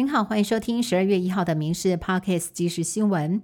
您好，欢迎收听十二月一号的《民事 Parkes》即时新闻。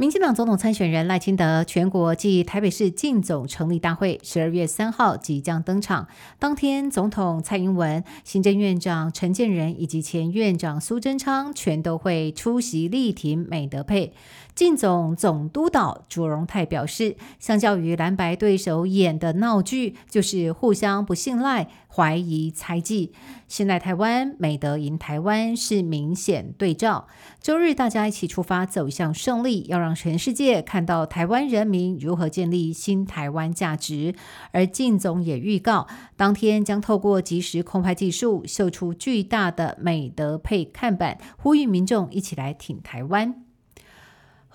民进党总统参选人赖清德全国暨台北市进总成立大会十二月三号即将登场。当天，总统蔡英文、行政院长陈建仁以及前院长苏贞昌全都会出席力挺美德配。进总总督导朱荣泰表示，相较于蓝白对手演的闹剧，就是互相不信赖、怀疑、猜忌。现在台湾美德赢台湾是明显对照。周日大家一起出发，走向胜利，要让让全世界看到台湾人民如何建立新台湾价值。而靳总也预告，当天将透过即时空拍技术，秀出巨大的美德配看板，呼吁民众一起来挺台湾。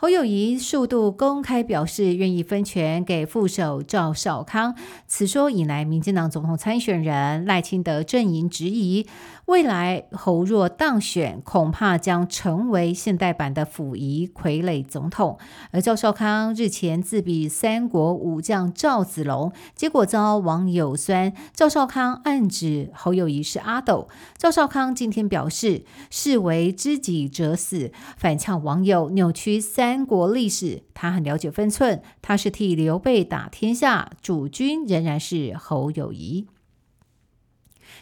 侯友谊数度公开表示愿意分权给副手赵少康，此说引来民进党总统参选人赖清德阵营质疑。未来侯若当选，恐怕将成为现代版的溥仪傀儡总统。而赵少康日前自比三国武将赵子龙，结果遭网友酸。赵少康暗指侯友谊是阿斗。赵少康今天表示，视为知己者死，反呛网友扭曲三三国历史。他很了解分寸，他是替刘备打天下，主君仍然是侯友谊。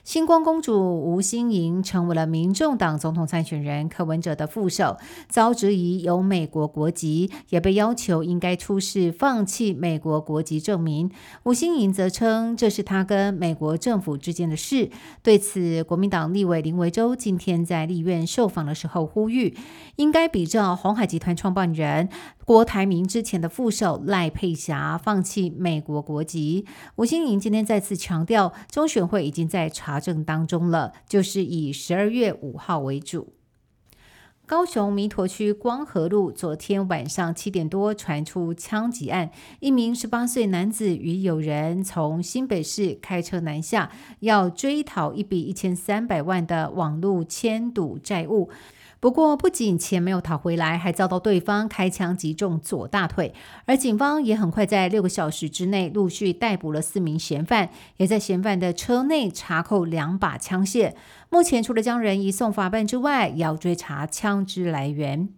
星光公主吴欣盈成为了民众党总统参选人柯文哲的副手，遭质疑有美国国籍，也被要求应该出示放弃美国国籍证明。吴欣盈则称这是他跟美国政府之间的事。对此，国民党立委林维洲今天在立院受访的时候呼吁，应该比照红海集团创办人。郭台铭之前的副手赖佩霞放弃美国国籍，吴欣颖今天再次强调，中选会已经在查证当中了，就是以十二月五号为主。高雄弥陀区光和路昨天晚上七点多传出枪击案，一名十八岁男子与友人从新北市开车南下，要追讨一笔一千三百万的网络签赌债务。不过，不仅钱没有讨回来，还遭到对方开枪击中左大腿。而警方也很快在六个小时之内陆续逮捕了四名嫌犯，也在嫌犯的车内查扣两把枪械。目前除了将人移送法办之外，也要追查枪支来源。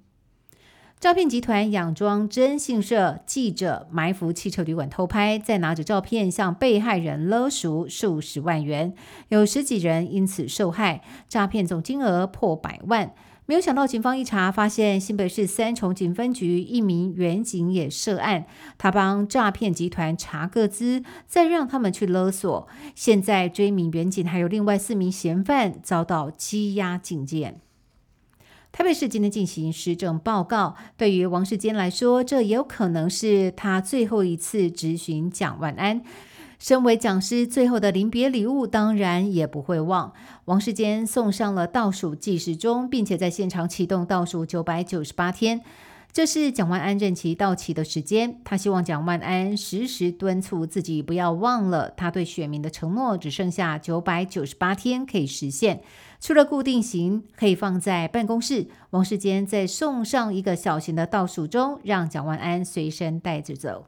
诈骗集团佯装征信社记者，埋伏汽车旅馆偷拍，再拿着照片向被害人勒赎数十万元，有十几人因此受害，诈骗总金额破百万。没有想到，警方一查，发现新北市三重警分局一名员警也涉案。他帮诈骗集团查个资，再让他们去勒索。现在追名员警还有另外四名嫌犯遭到羁押禁见。台北市今天进行施政报告，对于王世坚来说，这也有可能是他最后一次质询蒋万安。身为讲师，最后的临别礼物当然也不会忘。王世坚送上了倒数计时钟，并且在现场启动倒数九百九十八天，这是蒋万安任期到期的时间。他希望蒋万安时时敦促自己，不要忘了他对选民的承诺，只剩下九百九十八天可以实现。除了固定型可以放在办公室，王世坚再送上一个小型的倒数钟，让蒋万安随身带着走。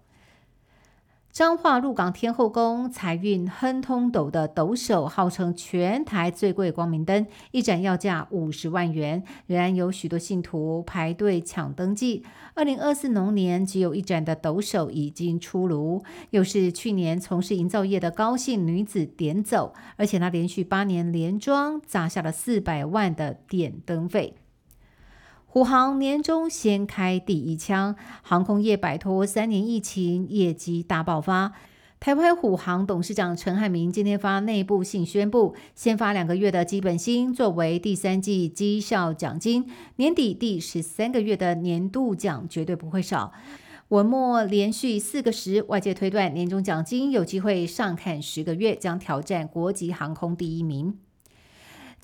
彰化鹿港天后宫财运亨通斗的斗首，号称全台最贵光明灯，一盏要价五十万元，仍然有许多信徒排队抢登记。二零二四龙年只有一盏的斗首已经出炉，又是去年从事营造业的高姓女子点走，而且她连续八年连庄砸下了四百万的点灯费。虎航年终先开第一枪，航空业摆脱三年疫情，业绩大爆发。台湾虎航董事长陈汉明今天发内部信宣布，先发两个月的基本薪作为第三季绩效奖金，年底第十三个月的年度奖绝对不会少。文末连续四个十，外界推断年终奖金有机会上看十个月，将挑战国际航空第一名。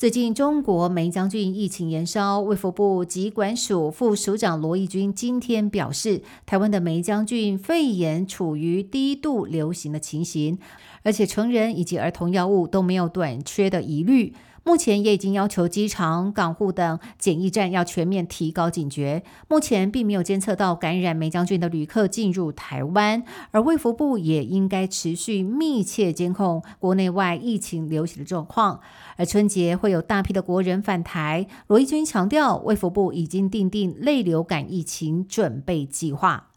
最近，中国梅将军疫情延烧，卫福部疾管署副署长罗义军今天表示，台湾的梅将军肺炎处于低度流行的情形，而且成人以及儿童药物都没有短缺的疑虑。目前也已经要求机场、港户等检疫站要全面提高警觉。目前并没有监测到感染梅将军的旅客进入台湾，而卫福部也应该持续密切监控国内外疫情流行的状况。而春节会有大批的国人返台，罗义军强调，卫福部已经订定类流感疫情准备计划。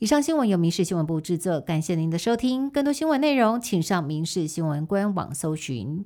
以上新闻由民事新闻部制作，感谢您的收听。更多新闻内容，请上民事新闻官网搜寻。